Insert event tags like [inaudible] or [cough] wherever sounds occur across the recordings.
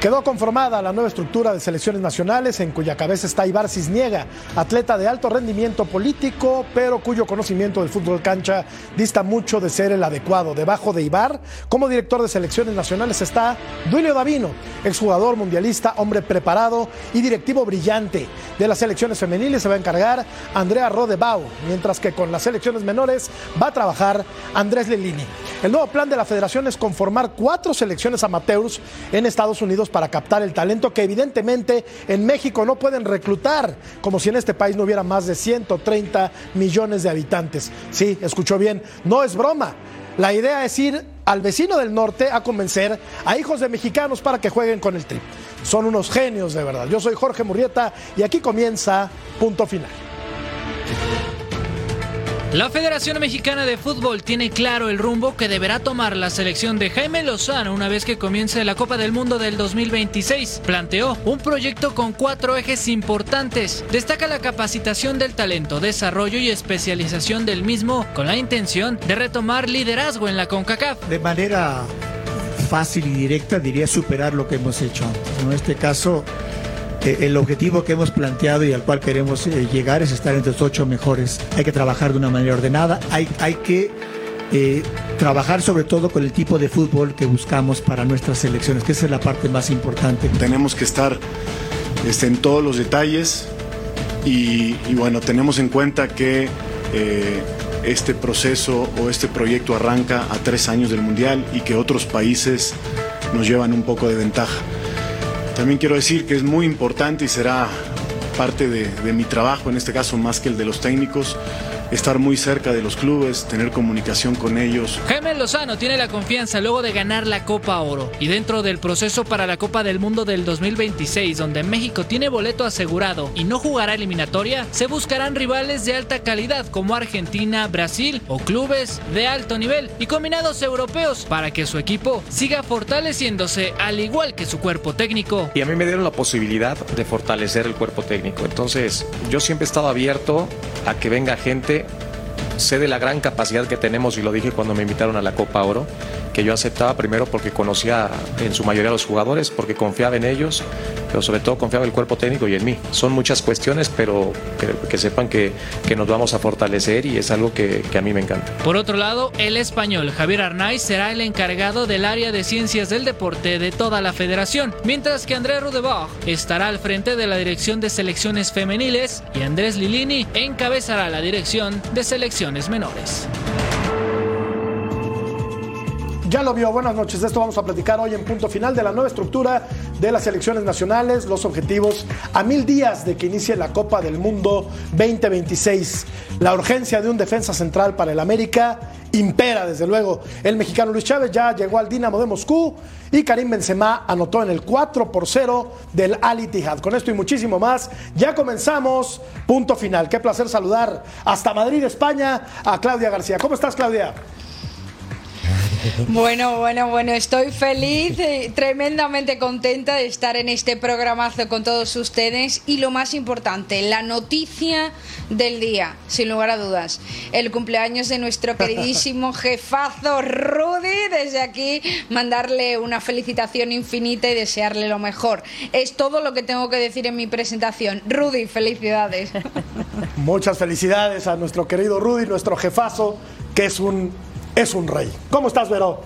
Quedó conformada la nueva estructura de selecciones nacionales en cuya cabeza está Ibar Cisniega, atleta de alto rendimiento político, pero cuyo conocimiento del fútbol cancha dista mucho de ser el adecuado. Debajo de Ibar, como director de selecciones nacionales está Duilio Davino, exjugador mundialista, hombre preparado y directivo brillante. De las selecciones femeniles se va a encargar Andrea Rodebau, mientras que con las selecciones menores va a trabajar Andrés Lelini. El nuevo plan de la federación es conformar cuatro selecciones amateurs en Estados Unidos para captar el talento que evidentemente en México no pueden reclutar, como si en este país no hubiera más de 130 millones de habitantes. Sí, escuchó bien, no es broma. La idea es ir al vecino del norte a convencer a hijos de mexicanos para que jueguen con el tri. Son unos genios de verdad. Yo soy Jorge Murrieta y aquí comienza punto final. La Federación Mexicana de Fútbol tiene claro el rumbo que deberá tomar la selección de Jaime Lozano una vez que comience la Copa del Mundo del 2026. Planteó un proyecto con cuatro ejes importantes. Destaca la capacitación del talento, desarrollo y especialización del mismo con la intención de retomar liderazgo en la CONCACAF. De manera fácil y directa diría superar lo que hemos hecho. En este caso el objetivo que hemos planteado y al cual queremos eh, llegar es estar entre los ocho mejores. Hay que trabajar de una manera ordenada, hay, hay que eh, trabajar sobre todo con el tipo de fútbol que buscamos para nuestras selecciones, que esa es la parte más importante. Tenemos que estar este, en todos los detalles y, bueno, tenemos en cuenta que eh, este proceso o este proyecto arranca a tres años del Mundial y que otros países nos llevan un poco de ventaja. También quiero decir que es muy importante y será parte de, mi trabajo, en este caso más que el de los técnicos, estar muy cerca de los clubes, tener comunicación con ellos. Jaime Lozano tiene la confianza luego de ganar la Copa Oro y dentro del proceso para la Copa del Mundo del 2026, donde México tiene boleto asegurado y no jugará eliminatoria, se buscarán rivales de alta calidad como Argentina, Brasil o clubes de alto nivel y combinados europeos para que su equipo siga fortaleciéndose al igual que su cuerpo técnico. Y a mí me dieron la posibilidad de fortalecer el cuerpo técnico. Entonces, yo siempre he estado abierto a que venga gente sé de la gran capacidad que tenemos y lo dije cuando me invitaron a la Copa Oro, que yo aceptaba primero porque conocía en su mayoría a los jugadores, porque confiaba en ellos, pero sobre todo confiaba en el cuerpo técnico y en mí. Son muchas cuestiones, pero que, sepan que, que, nos vamos a fortalecer y es algo que, que, a mí me encanta. Por otro lado, el español Javier Arnaiz será el encargado del área de ciencias del deporte de toda la federación, mientras que Andrés Rudebach estará al frente de la dirección de selecciones femeniles y Andrés Lilini encabezará la dirección de selecciones menores. Ya lo vio, buenas noches. De esto vamos a platicar hoy en punto final de la nueva estructura de las elecciones nacionales, los objetivos a mil días de que inicie la Copa del Mundo 2026. La urgencia de un defensa central para el América impera, desde luego. El mexicano Luis Chávez ya llegó al Dinamo de Moscú y Karim Benzema anotó en el 4 por 0 del Al Ittihad. Con esto y muchísimo más, ya comenzamos. Punto final. Qué placer saludar hasta Madrid, España, a Claudia García. ¿Cómo estás, Claudia? [laughs] Bueno, bueno, bueno, estoy feliz, y tremendamente contenta de estar en este programazo con todos ustedes y lo más importante, la noticia del día, sin lugar a dudas, el cumpleaños de nuestro [laughs] queridísimo jefazo Rudy, desde aquí mandarle una felicitación infinita y desearle lo mejor. Es todo lo que tengo que decir en mi presentación. Rudy, felicidades. [laughs] Muchas felicidades a nuestro querido Rudy, nuestro jefazo, que es un es un rey. ¿Cómo estás, Vero?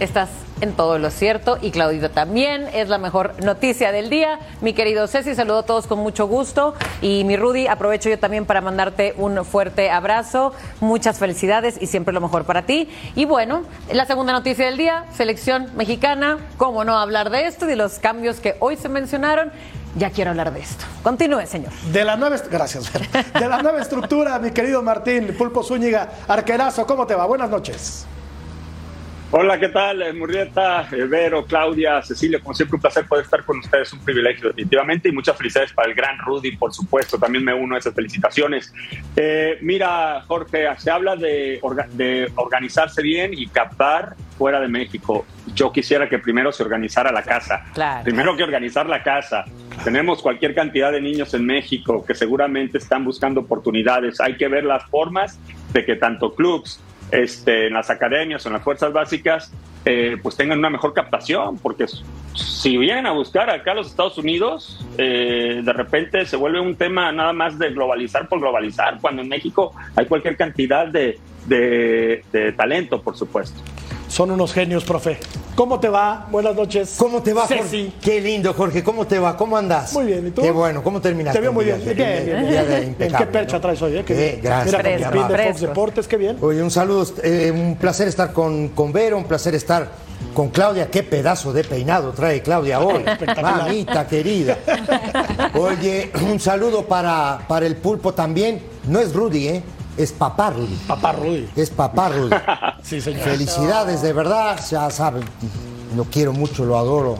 estás en todo lo cierto y Claudito también es la mejor noticia del día. Mi querido Ceci, saludo a todos con mucho gusto y mi Rudy, aprovecho yo también para mandarte un fuerte abrazo, muchas felicidades y siempre lo mejor para ti. Y bueno, la segunda noticia del día, selección mexicana, cómo no hablar de esto y de los cambios que hoy se mencionaron. Ya quiero hablar de esto. Continúe, señor. De la nueva, gracias, de la nueva estructura, mi querido Martín Pulpo Zúñiga, arquerazo, ¿cómo te va? Buenas noches. Hola, ¿qué tal? Eh, Murrieta, eh, Vero, Claudia, Cecilia, como siempre un placer poder estar con ustedes, un privilegio definitivamente y muchas felicidades para el gran Rudy, por supuesto, también me uno a esas felicitaciones. Eh, mira, Jorge, se habla de, de organizarse bien y captar fuera de México. Yo quisiera que primero se organizara la casa. Primero que organizar la casa. Tenemos cualquier cantidad de niños en México que seguramente están buscando oportunidades. Hay que ver las formas de que tanto clubs, este, en las academias o en las fuerzas básicas, eh, pues tengan una mejor captación, porque si vienen a buscar acá a los Estados Unidos, eh, de repente se vuelve un tema nada más de globalizar por globalizar, cuando en México hay cualquier cantidad de, de talento, por supuesto. Son unos genios, profe. ¿Cómo te va? Buenas noches. ¿Cómo te va, Jorge? Qué lindo, Jorge. ¿Cómo te va? ¿Cómo andas? Muy bien. ¿Y tú? Qué bueno. ¿Cómo terminaste? Te veo muy bien. Bien, bien, ¿Qué percha traes hoy? Eh? Qué bien. Gracias. Mira, con de Fox Deportes, qué bien. Oye, un saludo. Eh, un placer estar con, con Vero, un placer estar con Claudia. Qué pedazo de peinado trae Claudia hoy. [laughs] Mamita querida. Oye, un saludo para, para el pulpo también. No es Rudy, ¿eh? Es papá Rudy. Papá Rudy. Es papá Rudy. [laughs] sí, señor. Felicidades, de verdad. Ya saben, lo quiero mucho, lo adoro.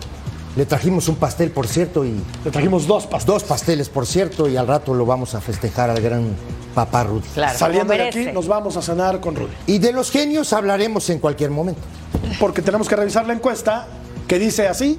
Le trajimos un pastel, por cierto, y... Le trajimos dos pasteles. Dos pasteles, por cierto, y al rato lo vamos a festejar al gran papá Rudy. Claro, Saliendo de aquí, nos vamos a cenar con Rudy. Y de los genios hablaremos en cualquier momento. Porque tenemos que revisar la encuesta que dice así,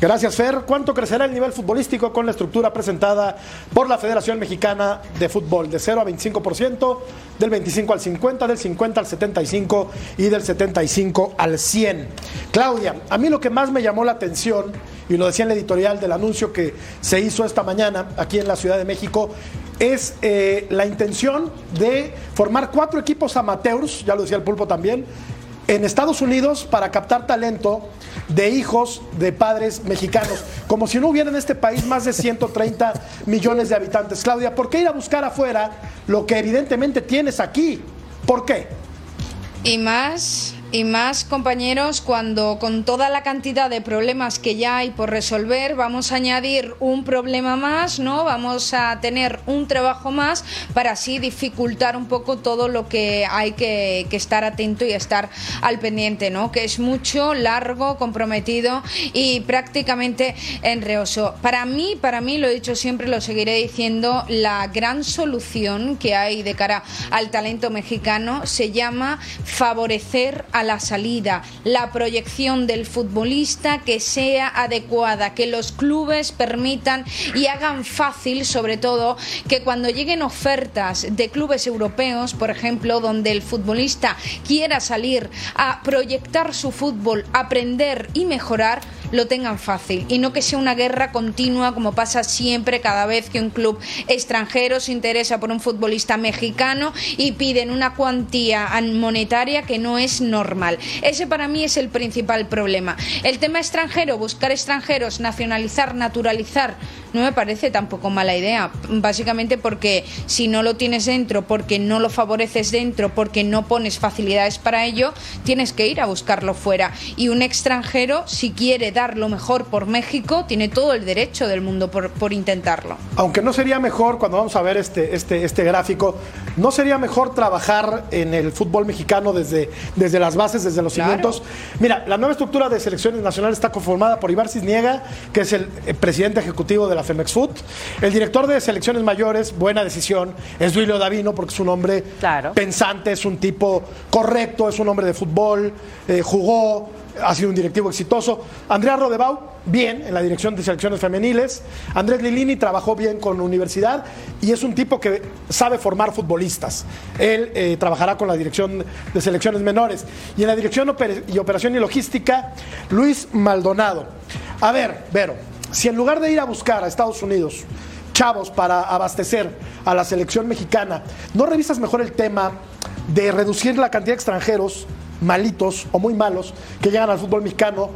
Gracias, Fer. ¿Cuánto crecerá el nivel futbolístico con la estructura presentada por la Federación Mexicana de Fútbol? De 0 a 25%, del 25 al 50, del 50 al 75 y del 75 al 100. Claudia, a mí lo que más me llamó la atención, y lo decía en la editorial del anuncio que se hizo esta mañana aquí en la Ciudad de México, es eh, la intención de formar cuatro equipos amateurs, ya lo decía el pulpo también, en Estados Unidos para captar talento de hijos de padres mexicanos, como si no hubiera en este país más de 130 millones de habitantes. Claudia, ¿por qué ir a buscar afuera lo que evidentemente tienes aquí? ¿Por qué? Y más y más compañeros cuando con toda la cantidad de problemas que ya hay por resolver vamos a añadir un problema más, ¿no? Vamos a tener un trabajo más para así dificultar un poco todo lo que hay que, estar atento y estar al pendiente, ¿no? Que es mucho, largo, comprometido y prácticamente enreoso. Para mí, para mí, lo he dicho siempre, lo seguiré diciendo, la gran solución que hay de cara al talento mexicano se llama favorecer a la salida, la proyección del futbolista que sea adecuada, que los clubes permitan y hagan fácil, sobre todo, que cuando lleguen ofertas de clubes europeos, por ejemplo, donde el futbolista quiera salir a proyectar su fútbol, aprender y mejorar, lo tengan fácil y no que sea una guerra continua como pasa siempre cada vez que un club extranjero se interesa por un futbolista mexicano y piden una cuantía monetaria que no es normal. Ese para mí es el principal problema. El tema extranjero, buscar extranjeros, nacionalizar, naturalizar, no me parece tampoco mala idea. Básicamente porque si no lo tienes dentro, porque no lo favoreces dentro, porque no pones facilidades para ello, tienes que ir a buscarlo fuera. Y un extranjero, si quiere dar lo mejor por México, tiene todo el derecho del mundo por, por intentarlo. Aunque no sería mejor, cuando vamos a ver este, este, este gráfico, ¿no sería mejor trabajar en el fútbol mexicano desde, desde las bases, desde los cimientos? Mira, la nueva estructura de selecciones nacionales está conformada por Ibar Cisniega, que es el presidente ejecutivo de la Femex Food. El director de selecciones mayores, buena decisión, es Duilio Davino, porque es un hombre pensante, es un tipo correcto, es un hombre de fútbol, eh, jugó, ha sido un directivo exitoso. Andrea Rodebau, bien en la dirección de selecciones femeniles. Andrés Lilini trabajó bien con universidad y es un tipo que sabe formar futbolistas. Él eh, trabajará con la dirección de selecciones menores. Y en la dirección y operación y logística, Luis Maldonado. A ver, Vero, si en lugar de ir a buscar a Estados Unidos chavos para abastecer a la selección mexicana, ¿no revisas mejor el tema de reducir la cantidad de extranjeros malitos o muy malos que llegan al fútbol mexicano,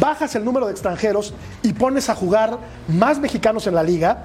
bajas el número de extranjeros y pones a jugar más mexicanos en la liga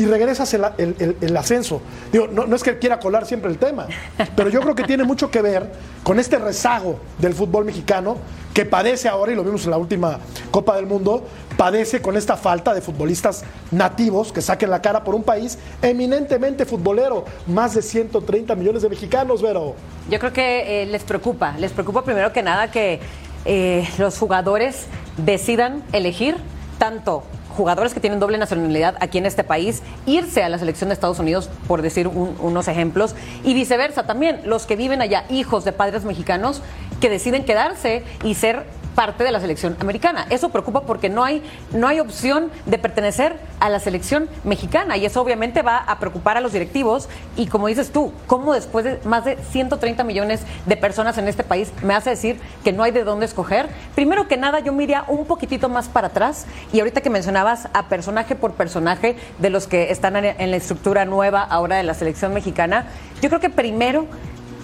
y regresas el, ascenso. Digo, no, no es que quiera colar siempre el tema, pero yo creo que tiene mucho que ver con este rezago del fútbol mexicano que padece ahora, y lo vimos en la última Copa del Mundo, padece con esta falta de futbolistas nativos que saquen la cara por un país eminentemente futbolero. Más de 130 millones de mexicanos, Vero. Yo creo que eh, les preocupa, les preocupa primero que nada que eh, los jugadores decidan elegir tanto jugadores que tienen doble nacionalidad aquí en este país, irse a la selección de Estados Unidos, por decir un- unos ejemplos, y viceversa también, los que viven allá, hijos de padres mexicanos, que deciden quedarse y ser parte de la selección americana. Eso preocupa porque no hay, no hay opción de pertenecer a la selección mexicana y eso obviamente va a preocupar a los directivos y como dices tú, ¿cómo después de más de 130 millones de personas en este país me hace decir que no hay de dónde escoger? Primero que nada yo me iría un poquitito más para atrás y ahorita que mencionabas a personaje por personaje de los que están en en la estructura nueva ahora de la selección mexicana, yo creo que primero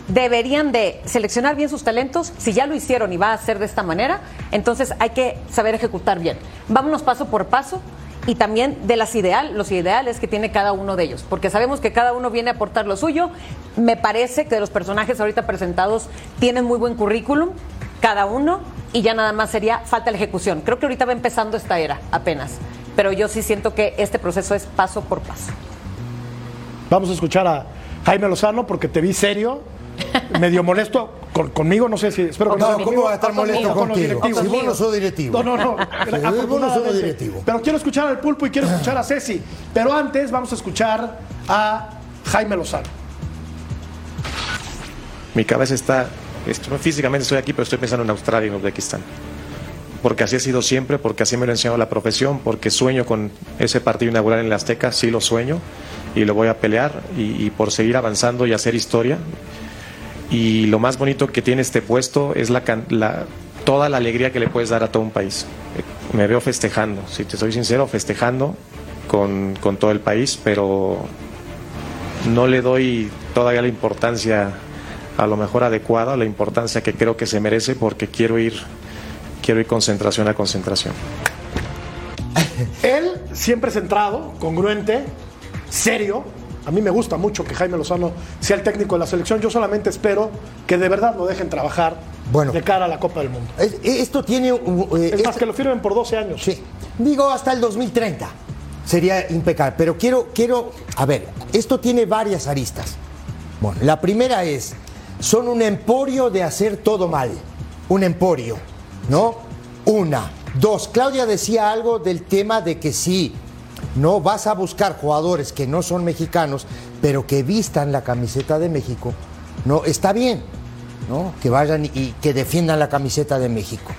deberían de seleccionar bien sus talentos. Si ya lo hicieron y va a ser de esta manera, entonces hay que saber ejecutar bien. Vámonos paso por paso y también de las ideal, los ideales que tiene cada uno de ellos, porque sabemos que cada uno viene a aportar lo suyo. Me parece que los personajes ahorita presentados tienen muy buen currículum, cada uno, y ya nada más sería falta la ejecución. Creo que ahorita va empezando esta era apenas, pero yo sí siento que este proceso es paso por paso. Vamos a escuchar a Jaime Lozano porque te vi serio, [laughs] medio molesto con- conmigo, no sé si espero que No, sea ¿cómo va a estar conmigo, molesto con los contigo? directivos. Si vos no sos directivo. No, no, no. Si vos no sos directivo. Pero quiero escuchar al pulpo y quiero escuchar a Ceci. Pero antes vamos a escuchar a Jaime Lozano. Mi cabeza está, esto- físicamente estoy aquí, pero estoy pensando en Australia y en Uzbekistán. Porque así ha sido siempre, porque así me lo ha enseñado la profesión, porque sueño con ese partido inaugural en la Azteca, sí lo sueño y lo voy a pelear y, y por seguir avanzando y hacer historia. Y lo más bonito que tiene este puesto es la, toda la alegría que le puedes dar a todo un país. Me veo festejando, si te soy sincero, festejando con, con todo el país, pero no le doy todavía la importancia a lo mejor adecuada, la importancia que creo que se merece porque quiero ir, quiero ir concentración a concentración. [laughs] Él siempre centrado, congruente, serio. A mí me gusta mucho que Jaime Lozano sea el técnico de la selección. Yo solamente espero que de verdad lo dejen trabajar Bueno. de cara a la Copa del Mundo. Es- Esto tiene... uh, eh, Es más, que lo firmen por 12 años. Sí. Digo hasta el 2030. Sería impecable. Pero quiero, quiero, a ver, esto tiene varias aristas. Bueno, la primera es, son un emporio de hacer todo mal. Un emporio, ¿no? Una. Dos, Claudia decía algo del tema de que sí, no vas a buscar jugadores que no son mexicanos, pero que vistan la camiseta de México. No, está bien, ¿no? Que vayan y, que defiendan la camiseta de México.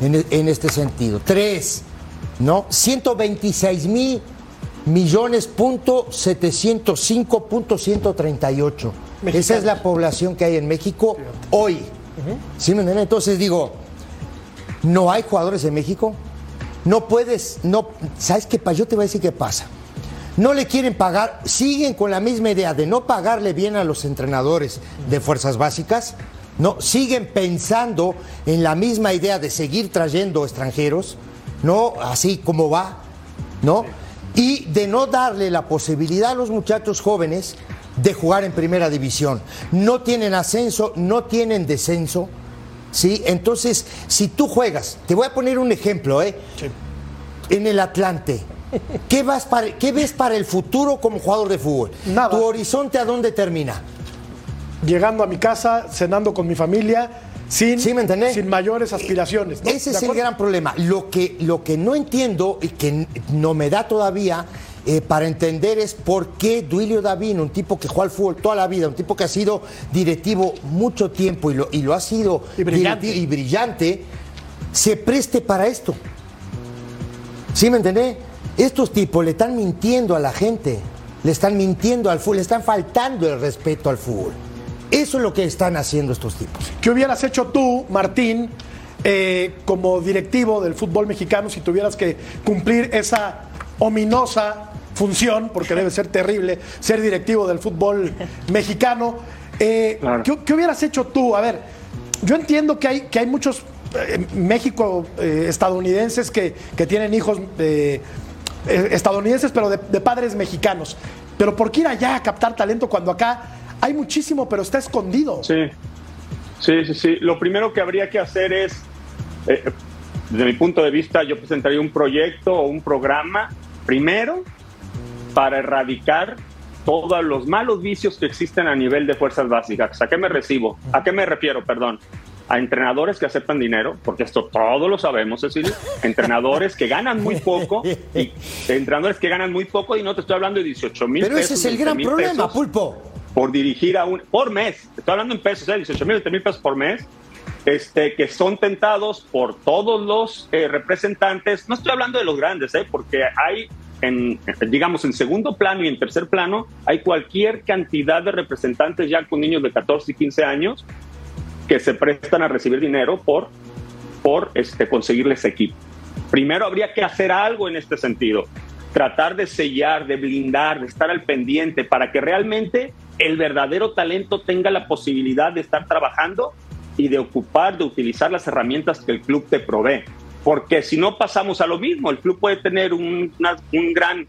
En, en este sentido. Tres, ¿no? 126 mil millones punto 705 punto 138. Esa es la población que hay en México hoy. ¿Sí me entienden? Entonces digo, no hay jugadores en México. No puedes, no, ¿sabes qué pasa? Yo te voy a decir qué pasa. No le quieren pagar, siguen con la misma idea de no pagarle bien a los entrenadores de fuerzas básicas, no, siguen pensando en la misma idea de seguir trayendo extranjeros, no, así como va, ¿no? Y de no darle la posibilidad a los muchachos jóvenes de jugar en primera división. No tienen ascenso, no tienen descenso, ¿sí? Entonces, si tú juegas, te voy a poner un ejemplo, ¿eh? En el Atlante. ¿Qué, vas para- ¿Qué ves para el futuro como jugador de fútbol? Nada. ¿Tu horizonte a dónde termina? Llegando a mi casa, cenando con mi familia, sin, ¿Sí me sin mayores aspiraciones. ¿no? Ese ¿De es el gran problema. Lo que, lo que no entiendo y que no me da todavía eh, para entender es por qué Duilio Davino, un tipo que juega al fútbol toda la vida, un tipo que ha sido directivo mucho tiempo y lo, y lo ha sido Y brillante. y brillante, se preste para esto. ¿Sí me entendés? Estos tipos le están mintiendo a la gente, le están mintiendo al fútbol, le están faltando el respeto al fútbol. Eso es lo que están haciendo estos tipos. ¿Qué hubieras hecho tú, Martín, eh, como directivo del fútbol mexicano si tuvieras que cumplir esa ominosa función, porque debe ser terrible ser directivo del fútbol mexicano? Eh, Claro. ¿qué, qué hubieras hecho tú? A ver, yo entiendo que hay, que hay muchos eh, México eh, estadounidenses que, que, tienen hijos eh, estadounidenses, pero de, de, padres mexicanos. Pero ¿por qué ir allá a captar talento cuando acá hay muchísimo, pero está escondido? Sí, sí, sí. sí. Lo primero que habría que hacer es, desde mi punto de vista, yo presentaría un proyecto o un programa, primero, para erradicar todos los malos vicios que existen a nivel de fuerzas básicas. ¿A qué me recibo? ¿A qué me refiero? Perdón. A entrenadores que aceptan dinero, porque esto todos lo sabemos, Cecilia. Entrenadores que ganan muy poco, y entrenadores que ganan muy poco, y no te estoy hablando de 18 mil pesos. Pero ese es el gran problema, Pulpo. Por dirigir a un. por mes. Estoy hablando en pesos, ¿eh? 18 mil, 20 mil pesos por mes. Este, que son tentados por todos los eh, representantes. No estoy hablando de los grandes, ¿eh? porque hay en, digamos, en segundo plano y en tercer plano, hay cualquier cantidad de representantes ya con niños de 14 y 15 años que se prestan a recibir dinero por, por este, conseguirles equipo. Primero habría que hacer algo en este sentido, tratar de sellar, de blindar, de estar al pendiente para que realmente el verdadero talento tenga la posibilidad de estar trabajando y de ocupar, de utilizar las herramientas que el club te provee porque si no pasamos a lo mismo, el club puede tener un, un gran,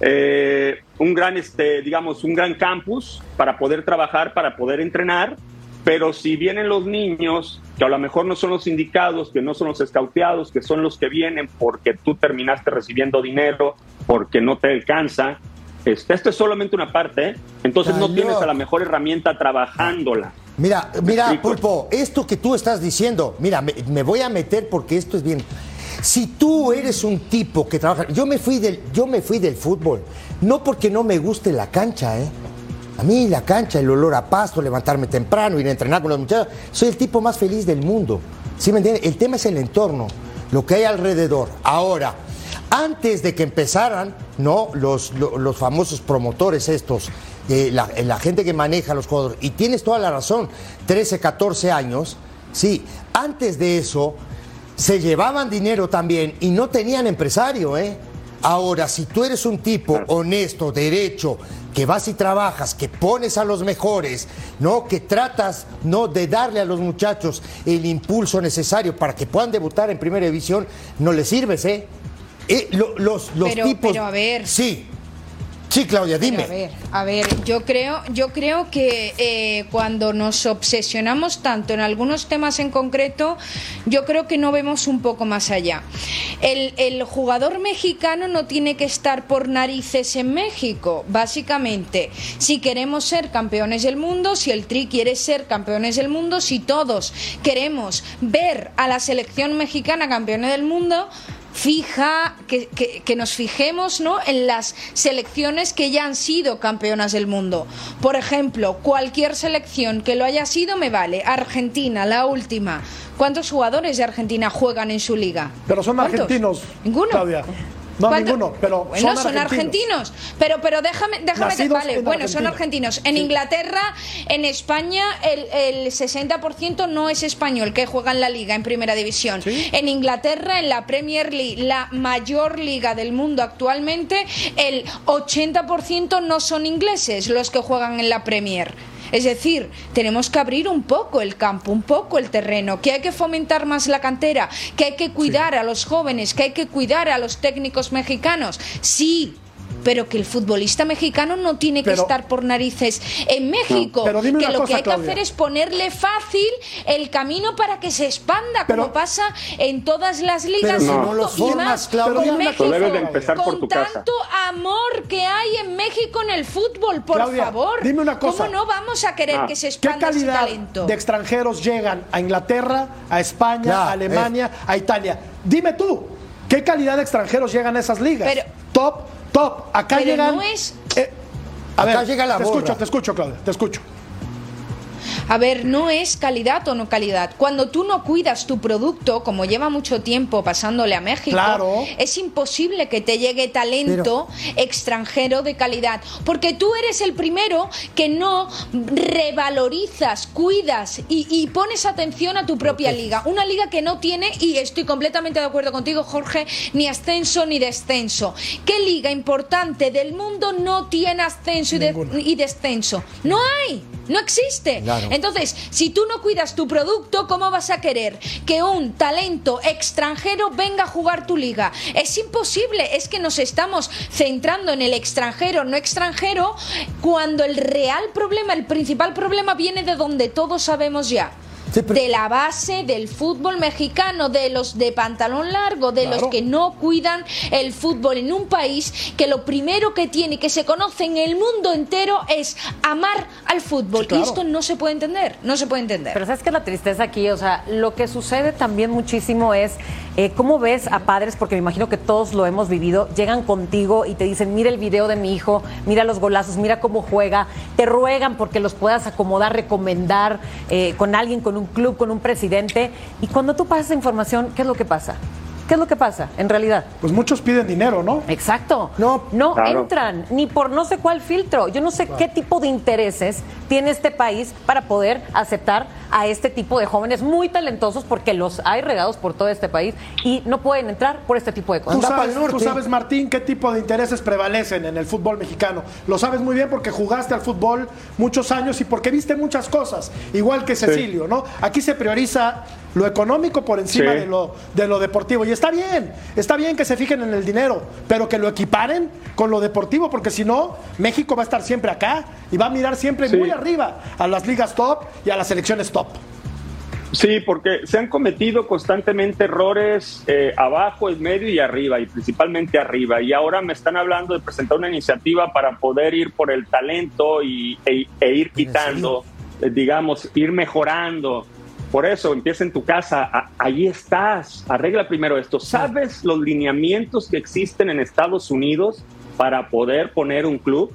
eh, un gran, este, digamos, un gran campus para poder trabajar, para poder entrenar, pero si vienen los niños, que a lo mejor no son los indicados, que no son los escauteados, que son los que vienen porque tú terminaste recibiendo dinero, porque no te alcanza, este, esto es solamente una parte, ¿eh? entonces no tienes a la mejor herramienta trabajándola. Mira, mira, Pulpo, esto que tú estás diciendo, mira, me, voy a meter porque esto es bien. Si tú eres un tipo que trabaja, yo me fui del, yo me fui del fútbol, no porque no me guste la cancha, ¿eh? A mí la cancha, el olor a pasto, levantarme temprano, ir a entrenar con los muchachos, soy el tipo más feliz del mundo. ¿Sí me entiendes? El tema es el entorno, lo que hay alrededor. Ahora, antes de que empezaran, ¿no? Los, los famosos promotores estos la, gente que maneja los jugadores, y tienes toda la razón, 13, 14 años, sí, antes de eso se llevaban dinero también y no tenían empresario, ¿eh? Ahora, si tú eres un tipo honesto, derecho, que vas y trabajas, que pones a los mejores, ¿no? Que tratas, ¿no? De darle a los muchachos el impulso necesario para que puedan debutar en primera división, no les sirves, ¿eh? eh los los tipos. Pero a ver. Sí. Sí, Claudia, dime. a ver, a ver, yo creo, yo creo que eh, cuando nos obsesionamos tanto en algunos temas en concreto, yo creo que no vemos un poco más allá. El, el jugador mexicano no tiene que estar por narices en México, básicamente. Si queremos ser campeones del mundo, si el Tri quiere ser campeones del mundo, si todos queremos ver a la selección mexicana campeona del mundo, fija, que, que, nos fijemos ¿no? en las selecciones que ya han sido campeonas del mundo. Por ejemplo, cualquier selección que lo haya sido me vale. Argentina, la última. ¿Cuántos jugadores de Argentina juegan en su liga? Pero son argentinos. Ninguno. Claudia. No, ninguno, pero bueno, son, argentinos. Pero, pero déjame, déjame, vale, bueno, son argentinos. En Inglaterra, en España, el, el 60% no es español que juega en la liga, en primera división. En Inglaterra, en la Premier League, la mayor liga del mundo actualmente, el 80% no son ingleses los que juegan en la Premier. Es decir, tenemos que abrir un poco el campo, un poco el terreno, que hay que fomentar más la cantera, que hay que cuidar a los jóvenes, que hay que cuidar a los técnicos mexicanos. Sí, pero que el futbolista mexicano no tiene que estar por narices en México, que lo que hay que hacer es ponerle fácil el camino para que se expanda, como pasa en todas las ligas del mundo y más con México, con tanto amor que hay en México en el fútbol, por favor. Dime una cosa. ¿Cómo no vamos a querer ah. que se expanda ¿Qué calidad talento? de extranjeros llegan a Inglaterra, a España, a Alemania, a Italia? Dime tú, ¿qué calidad de extranjeros llegan a esas ligas? Top Top, acá Pero llegan. No es... Eh, a acá ver, llega la te escucho, te escucho, Claudia, te escucho. A ver, no es calidad o no calidad. Cuando tú no cuidas tu producto, como lleva mucho tiempo pasándole a México, es imposible que te llegue talento extranjero de calidad. Porque tú eres el primero que no revalorizas, cuidas y, pones atención a tu propia liga. Una liga que no tiene, y estoy completamente de acuerdo contigo, Jorge, ni ascenso ni descenso. ¿Qué liga importante del mundo no tiene ascenso y descenso? No hay. No existe. Entonces, si tú no cuidas tu producto, ¿cómo vas a querer que un talento extranjero venga a jugar tu liga? Es imposible. Es que nos estamos centrando en el extranjero, no extranjero, cuando el real problema, el principal problema viene de donde todos sabemos ya de la base del fútbol mexicano, de los de pantalón largo, de los que no cuidan el fútbol en un país que lo primero que tiene, que se conoce en el mundo entero, es amar al fútbol. Y esto no se puede entender, no se puede entender. Pero sabes que la tristeza aquí, o sea, lo que sucede también muchísimo es eh, cómo ves a padres, porque me imagino que todos lo hemos vivido, llegan contigo y te dicen, mira el video de mi hijo, mira los golazos, mira cómo juega, te ruegan porque los puedas acomodar, recomendar eh, con alguien, con un club, con un presidente. Y cuando tú pasas información, ¿qué es lo que pasa? ¿Qué es lo que pasa en realidad? Pues muchos piden dinero, ¿no? Exacto. No, no entran ni por no sé cuál filtro. Yo no sé qué tipo de intereses tiene este país para poder aceptar a este tipo de jóvenes muy talentosos porque los hay regados por todo este país y no pueden entrar por este tipo de cosas. ¿Tú sabes, tú sabes, Martín, qué tipo de intereses prevalecen en el fútbol mexicano. Lo sabes muy bien porque jugaste al fútbol muchos años y porque viste muchas cosas, igual que Cecilio, ¿no? Aquí se prioriza lo económico por encima de, lo, de lo deportivo. Y está bien, está bien que se fijen en el dinero, pero que lo equiparen con lo deportivo, porque si no, México va a estar siempre acá y va a mirar siempre muy arriba a las ligas top y a las selecciones top. Sí, porque se han cometido constantemente errores eh, abajo, en medio y arriba, y principalmente arriba. Y ahora me están hablando de presentar una iniciativa para poder ir por el talento y, e, e ir quitando, eh, digamos, ir mejorando por eso empieza en tu casa, ahí estás, arregla primero esto. ¿Sabes los lineamientos que existen en Estados Unidos para poder poner un club?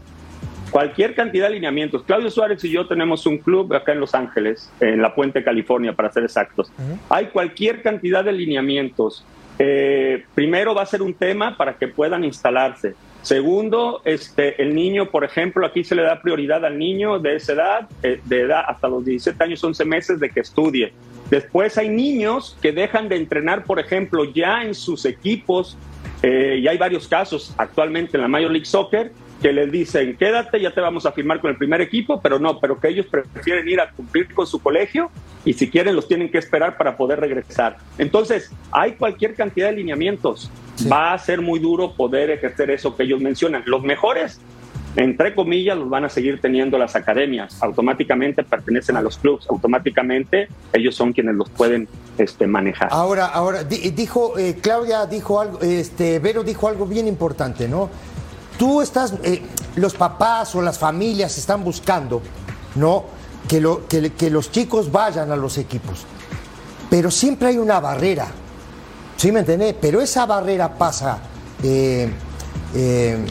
Cualquier cantidad de lineamientos. Claudio Suárez y yo tenemos un club acá en Los Ángeles, en la Puente, California, para ser exactos. Hay cualquier cantidad de lineamientos. Eh, primero va a ser un tema para que puedan instalarse. Segundo, este, el niño, por ejemplo, aquí se le da prioridad al niño de esa edad, eh, de edad hasta los 17 años, 11 meses de que estudie. Después hay niños que dejan de entrenar, por ejemplo, ya en sus equipos, eh, y hay varios casos actualmente en la Major League Soccer, que les dicen, quédate, ya te vamos a firmar con el primer equipo, pero no, pero que ellos prefieren ir a cumplir con su colegio y si quieren los tienen que esperar para poder regresar. Entonces, hay cualquier cantidad de lineamientos. Va a ser muy duro poder ejercer eso que ellos mencionan. Los mejores, entre comillas, los van a seguir teniendo las academias. Automáticamente pertenecen a los clubes, automáticamente ellos son quienes los pueden este, manejar. Ahora, ahora dijo eh, Claudia dijo algo, este Vero dijo algo bien importante, ¿no? Tú estás, eh, los papás o las familias están buscando, ¿no? Que, lo, que, los chicos vayan a los equipos. Pero siempre hay una barrera, ¿sí me entiendes? Pero esa barrera pasa, eh, eh,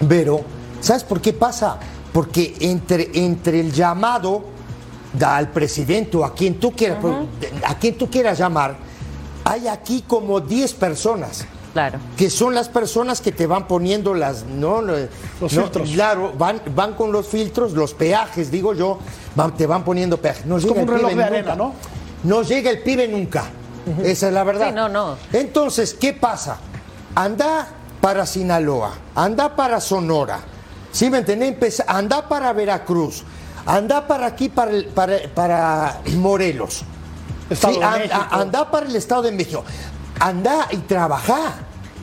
Vero, ¿sabes por qué pasa? Porque entre, entre el llamado al presidente o a quien tú quieras, a quien tú quieras llamar, hay aquí como 10 personas Claro. Que son las personas que te van poniendo las. No, los filtros. Claro, van, van con los filtros, los peajes, digo yo, te van poniendo peajes. No es como un reloj de arena, ¿no? No llega el pibe nunca. Esa es la verdad. Sí, no, no. Entonces, ¿qué pasa? Anda para Sinaloa, anda para Sonora, ¿sí me entendés? Anda para Veracruz, anda para aquí, para, para, para Morelos. anda para el Estado de México anda y trabaja,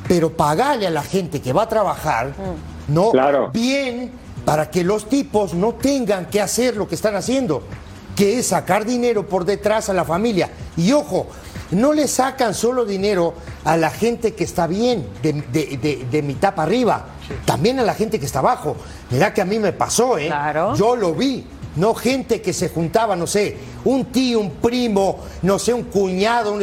pero pagarle a la gente que va a trabajar, mm. ¿no? Bien, para que los tipos no tengan que hacer lo que están haciendo, que es sacar dinero por detrás a la familia. Y ojo, no le sacan solo dinero a la gente que está bien, de, mitad para arriba, también a la gente que está abajo. Mira que a mí me pasó, ¿eh? Yo lo vi. No gente que se juntaba, no sé, un tío, un primo, no sé, un cuñado.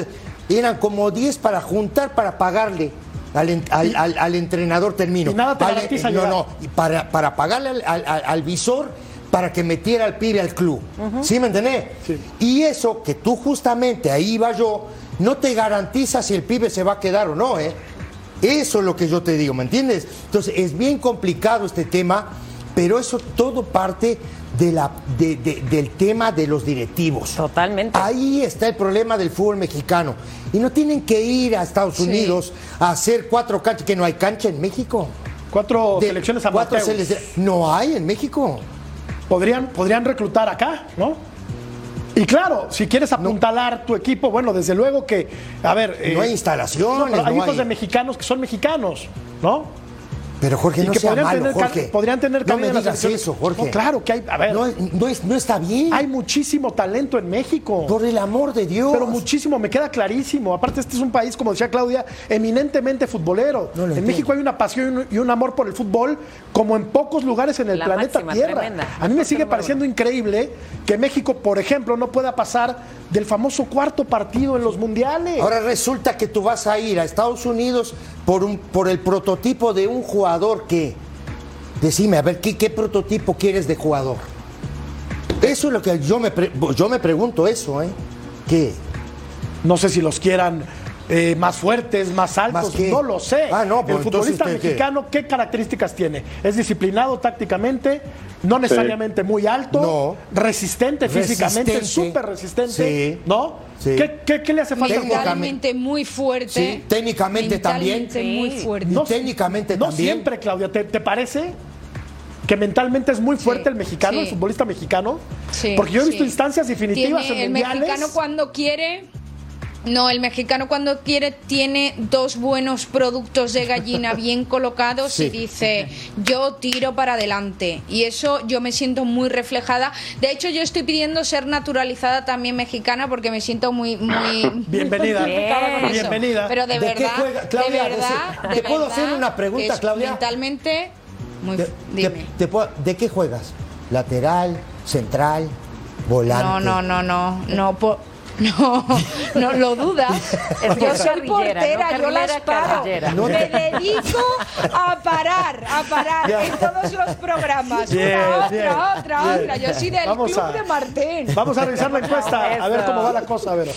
Eran como 10 para juntar para pagarle al, entrenador termino. Y nada te No, no, para, para pagarle al, visor para que metiera al pibe al club. ¿Sí me entendés? Y eso que tú justamente ahí va yo, no te garantiza si el pibe se va a quedar o no, ¿eh? Eso es lo que yo te digo, ¿me entiendes? Entonces es bien complicado este tema, pero eso todo parte de la, del tema de los directivos. Totalmente. Ahí está el problema del fútbol mexicano. Y no tienen que ir a Estados Unidos a hacer cuatro canchas, que no hay cancha en México. Cuatro selecciones a cuatro No hay en México. podrían, podrían reclutar acá, ¿no? Y claro, si quieres apuntalar tu equipo, bueno, desde luego que, a ver... No hay instalaciones, pero hay no hijos hay- de mexicanos que son mexicanos, ¿no? Pero Jorge, Y no que sea podrían malo, tener Jorge. podrían tener No me digas eso, Jorge. No, claro que hay, a ver, No, no es- no está bien. hay muchísimo talento en México. Por el amor de Dios. Pero muchísimo, me queda clarísimo. Aparte, este es un país, como decía Claudia, eminentemente futbolero. En entiendo. México hay una pasión y un- y un amor por el fútbol como en pocos lugares en el La planeta máxima, Tierra. tremenda. A mí me sigue pareciendo increíble que México, por ejemplo, no pueda pasar del famoso cuarto partido en los mundiales. Ahora resulta que tú vas a ir a Estados Unidos por, un, por el prototipo de un jugador que... Decime, a ver, ¿qué, prototipo quieres de jugador? Eso es lo que yo me, yo me pregunto eso, ¿eh? ¿Qué? No sé si los quieran eh, más fuertes, más altos, no lo sé. Ah, no, pero El futbolista entonces, ¿qué- qué? mexicano, ¿qué? características tiene? ¿Es disciplinado tácticamente? No necesariamente muy alto, No. resistente físicamente, súper resistente, Sí. ¿no? Sí. ¿Qué, qué- qué le hace falta? Mentalmente muy fuerte. Sí, técnicamente también. Mentalmente muy fuerte. Y técnicamente no también. siempre, Claudia, ¿te, te parece? Que mentalmente es muy fuerte Sí, el mexicano, sí. el futbolista mexicano. Sí, Porque yo he visto sí. instancias definitivas Tiene- en el mundiales. mexicano cuando quiere. No, el mexicano cuando quiere tiene dos buenos productos de gallina [laughs] bien colocados Sí. y dice, yo tiro para adelante. Y eso yo me siento muy reflejada. De hecho, yo estoy pidiendo ser naturalizada también mexicana porque me siento muy... muy [laughs] Bienvenida. muy. Bienvenida. Pero de, ¿De qué verdad, juega? Claudia, de verdad, ¿te de puedo verdad hacer una pregunta, Claudia? Mentalmente, muy... ¿De, dime. de- te puedo- ¿de qué juegas? ¿Lateral, central, volante? No, no, no, no, no, po- no, no lo dudas. Es Yo soy portera, ¿no? yo las paro. carrillera. Me dedico a parar, a parar en todos los programas. Bien, una, otra, otra, otra. Yo soy del Vamos club a- de Martín. Vamos a revisar la encuesta, a ver cómo va la cosa, a ver.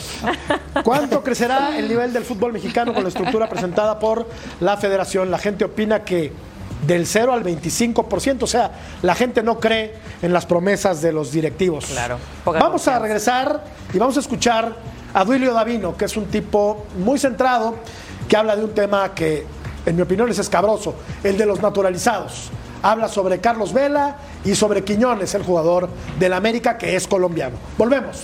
¿Cuánto crecerá el nivel del fútbol mexicano con la estructura presentada por la federación? La gente opina que del 0 al 25%, o sea, la gente no cree en las promesas de los directivos. Claro, Vamos a regresar y vamos a escuchar a Duilio Davino, que es un tipo muy centrado, que habla de un tema que, en mi opinión, es escabroso, el de los naturalizados. Habla sobre Carlos Vela y sobre Quiñones, el jugador del América, que es colombiano. Volvemos.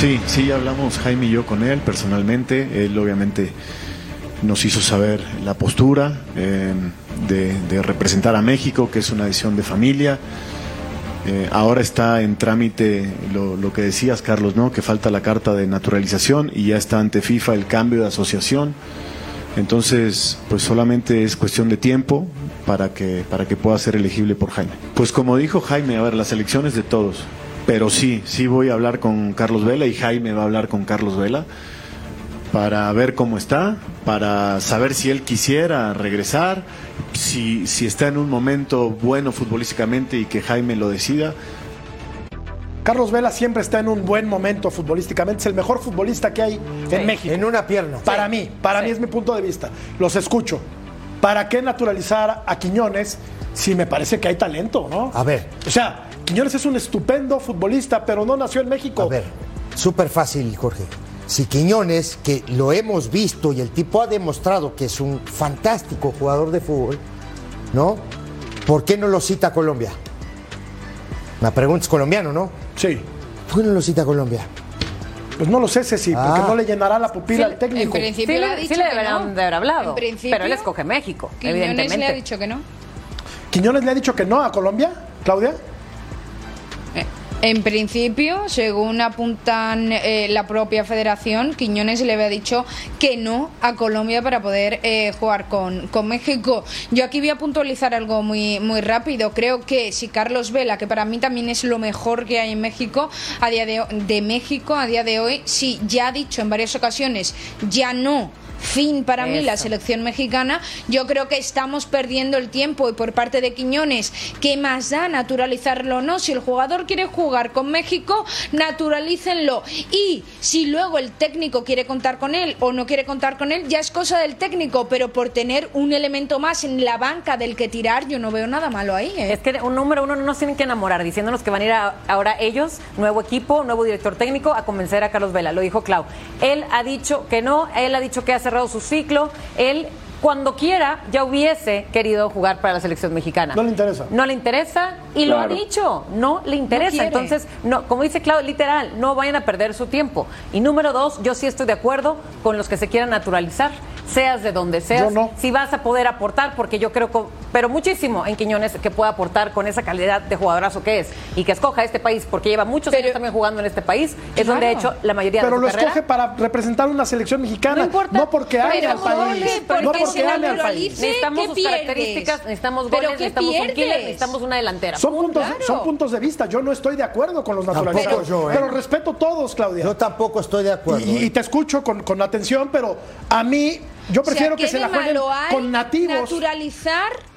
Sí, sí, hablamos Jaime y yo con él personalmente. Él obviamente nos hizo saber la postura eh, de, de representar a México, que es una decisión de familia. Eh, ahora está en trámite lo, lo que decías, Carlos, ¿no? Que falta la carta de naturalización y ya está ante FIFA el cambio de asociación. Entonces, pues solamente es cuestión de tiempo para que, para que pueda ser elegible por Jaime. Pues como dijo Jaime, a ver, las elecciones de todos. Pero sí, sí voy a hablar con Carlos Vela y Jaime va a hablar con Carlos Vela para ver cómo está, para saber si él quisiera regresar, si, si está en un momento bueno futbolísticamente y que Jaime lo decida. Carlos Vela siempre está en un buen momento futbolísticamente, es el mejor futbolista que hay en México. En una pierna. Para mí, para mí es mi punto de vista. Los escucho. ¿Para qué naturalizar a Quiñones si me parece que hay talento, no? A ver. O sea, Quiñones es un estupendo futbolista, pero no nació en México. A ver, súper fácil, Jorge. Si Quiñones, que lo hemos visto y el tipo ha demostrado que es un fantástico jugador de fútbol, ¿no? ¿Por qué no lo cita Colombia? Me preguntas colombiano, ¿no? Sí. ¿Por qué no lo cita Colombia? Pues no lo sé, Ceci, porque Ah. no le llenará la pupila Sí, al técnico. En principio Sí, le ha le- dicho sí le que deberían no. de haber hablado. En principio, Pero él escoge México, Quiñones evidentemente. le ha dicho que no. ¿Quiñones le ha dicho que no a Colombia, Claudia? En principio, según apuntan eh, la propia federación, Quiñones le había dicho que no a Colombia para poder eh, jugar con, con, México. Yo aquí voy a puntualizar algo muy, muy rápido. Creo que si Carlos Vela, que para mí también es lo mejor que hay en México, a día de, de México, a día de hoy, si ya ha dicho en varias ocasiones, ya no fin para mí la selección mexicana, yo creo que estamos perdiendo el tiempo y por parte de Quiñones, ¿qué más da naturalizarlo o no? Si el jugador quiere jugar con México, naturalícenlo. Y si luego el técnico quiere contar con él o no quiere contar con él, ya es cosa del técnico, pero por tener un elemento más en la banca del que tirar, yo no veo nada malo ahí. ¿eh? Es que un número uno no nos tienen que enamorar, diciéndonos que van a ir ahora ellos, nuevo equipo, nuevo director técnico, a convencer a Carlos Vela. Lo dijo Clau. Él ha dicho que no, él ha dicho que hace cerrado su ciclo. Él cuando quiera ya hubiese querido jugar para la selección mexicana. No le interesa. No le interesa y lo ha dicho, no le interesa. Entonces, no, como dice Claudio, literal, no vayan a perder su tiempo. Y número dos, yo sí estoy de acuerdo con los que se quieran naturalizar seas de donde seas, si vas a poder aportar, porque yo creo, que, pero muchísimo en Quiñones que pueda aportar con esa calidad de jugadorazo que es y que escoja este país, porque lleva muchos años también jugando en este país, es donde ha hecho la mayoría pero de Pero lo escoge para representar una selección mexicana, no, importa, no porque ame al país, no porque ame al país. Necesitamos sus características, necesitamos goles, necesitamos un killer, necesitamos una delantera. Son puntos, son puntos de vista, yo no estoy de acuerdo con los naturalizados, ¿eh? pero respeto todos, Claudia. Yo tampoco estoy de acuerdo. Y, ¿eh? te escucho con, con atención, pero a mí yo prefiero que se la jueguen con nativos. Naturalizar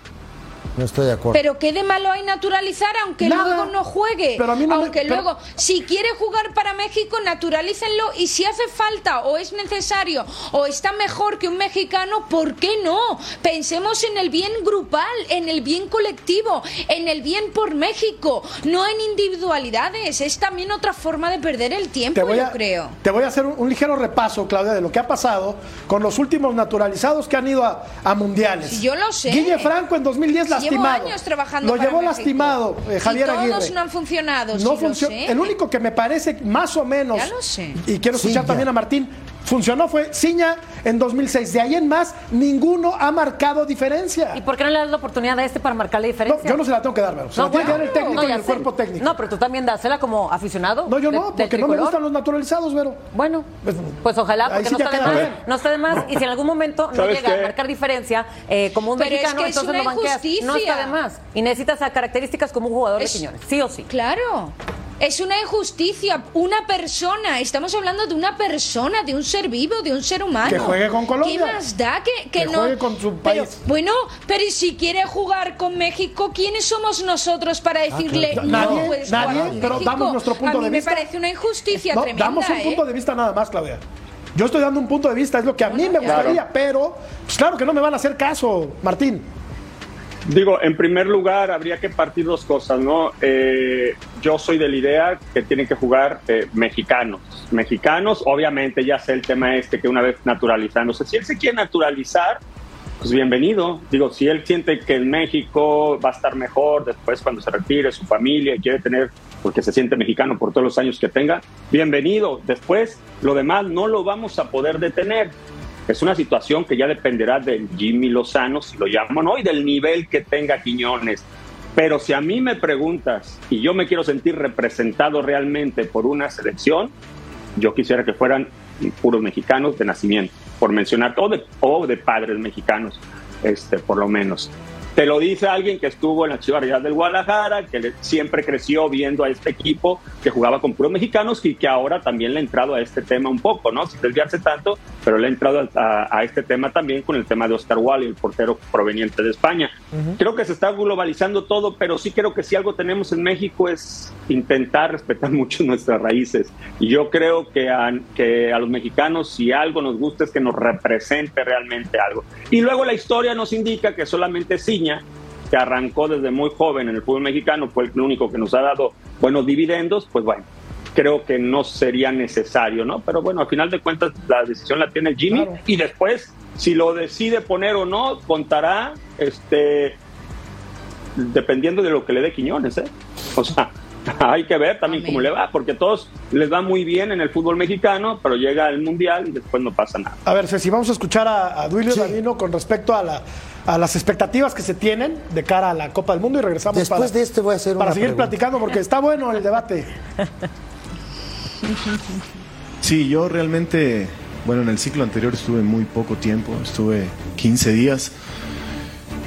no estoy de acuerdo. Pero qué de malo hay naturalizar aunque luego no juegue. Pero a mí no aunque luego, si quiere jugar para México, naturalícenlo y si hace falta o es necesario o está mejor que un mexicano, ¿por qué no? Pensemos en el bien grupal, en el bien colectivo, en el bien por México, no en individualidades. Es también otra forma de perder el tiempo, yo creo. Te voy a hacer un, ligero repaso, Claudia, de lo que ha pasado con los últimos naturalizados que han ido a, mundiales. yo lo sé. Guille Franco en 2010 las Llevo años trabajando Lo llevó lastimado eh, Javier y todos no han funcionado. No funciona. El único que me parece más o menos. Ya lo sé. Y quiero escuchar también a Martín. Funcionó fue Ciña en 2006. De ahí en más, ninguno ha marcado diferencia. ¿Y por qué no le das la oportunidad a este para marcar la diferencia? No, yo no se la tengo que dar, Se no, la tiene que dar el técnico y el cuerpo técnico. No, pero tú también dásela como aficionado. No, yo no, porque no me gustan los naturalizados, Vero. Bueno, pues, pues ojalá, porque no, está de más, no está de más. Y si en algún momento no llega a marcar diferencia eh, como un mexicano, entonces lo banqueas. No está de más. Y necesitas características como un jugador de Quiñones, sí o sí. Claro. Es una injusticia. Una persona, estamos hablando de una persona, de un ser vivo, de un ser humano. Que juegue con Colombia. ¿Qué más da que, que, no? juegue con su país. Pero, bueno, pero si quiere jugar con México, ¿quiénes somos nosotros para ah, decirle no nadie, puedes nadie, jugar con pero damos nuestro punto A mí de vista. me parece una injusticia tremenda. Damos un punto ¿eh? de vista nada más, Claudia. Yo estoy dando un punto de vista, es lo que a mí me gustaría, pero pues claro que no me van a hacer caso, Martín. Digo, en primer lugar, habría que partir dos cosas, ¿no? Eh, yo soy de la idea que tienen que jugar eh, mexicanos. Mexicanos, obviamente, ya sé el tema este que una vez naturalizándose. Si él se quiere naturalizar, pues bienvenido. Digo, si él siente que en México va a estar mejor después cuando se retire su familia quiere tener, porque se siente mexicano por todos los años que tenga, bienvenido. Después, lo demás no lo vamos a poder detener. Es una situación que ya dependerá de Jimmy Lozano, si lo llamo, ¿no? Y del nivel que tenga Quiñones. Pero si a mí me preguntas y yo me quiero sentir representado realmente por una selección, yo quisiera que fueran puros mexicanos de nacimiento, por mencionar, o de, o de padres mexicanos, este, por lo menos. Te lo dice alguien que estuvo en la Chivas del Guadalajara, que siempre creció viendo a este equipo que jugaba con puros mexicanos y que ahora también le ha entrado a este tema un poco, ¿no? Sin desviarse tanto, pero le ha entrado a, este tema también con el tema de Oscar Wally, el portero proveniente de España. Creo que se está globalizando todo, pero sí creo que si algo tenemos en México es intentar respetar [laughs] mucho nuestras raíces. Y yo creo que a, que a los mexicanos, si algo nos gusta, es que nos represente realmente algo. Y luego la historia nos indica que solamente sí que arrancó desde muy joven en el fútbol mexicano, fue el único que nos ha dado buenos dividendos, pues bueno, creo que no sería necesario, ¿no? Pero bueno, al final de cuentas la decisión la tiene Jimmy y después, si lo decide poner o no, contará, este, dependiendo de lo que le dé Quiñones, ¿eh? O sea, [laughs] hay que ver también cómo le va, porque a todos les va muy bien en el fútbol mexicano, pero llega el Mundial y después no pasa nada. A ver, si vamos a escuchar a, a Duilio con respecto a la a las expectativas que se tienen de cara a la Copa del Mundo y regresamos Después para, de esto voy a hacer para una seguir pregunta. platicando porque está bueno el debate. Sí, yo realmente, bueno, en el ciclo anterior estuve muy poco tiempo, estuve 15 días,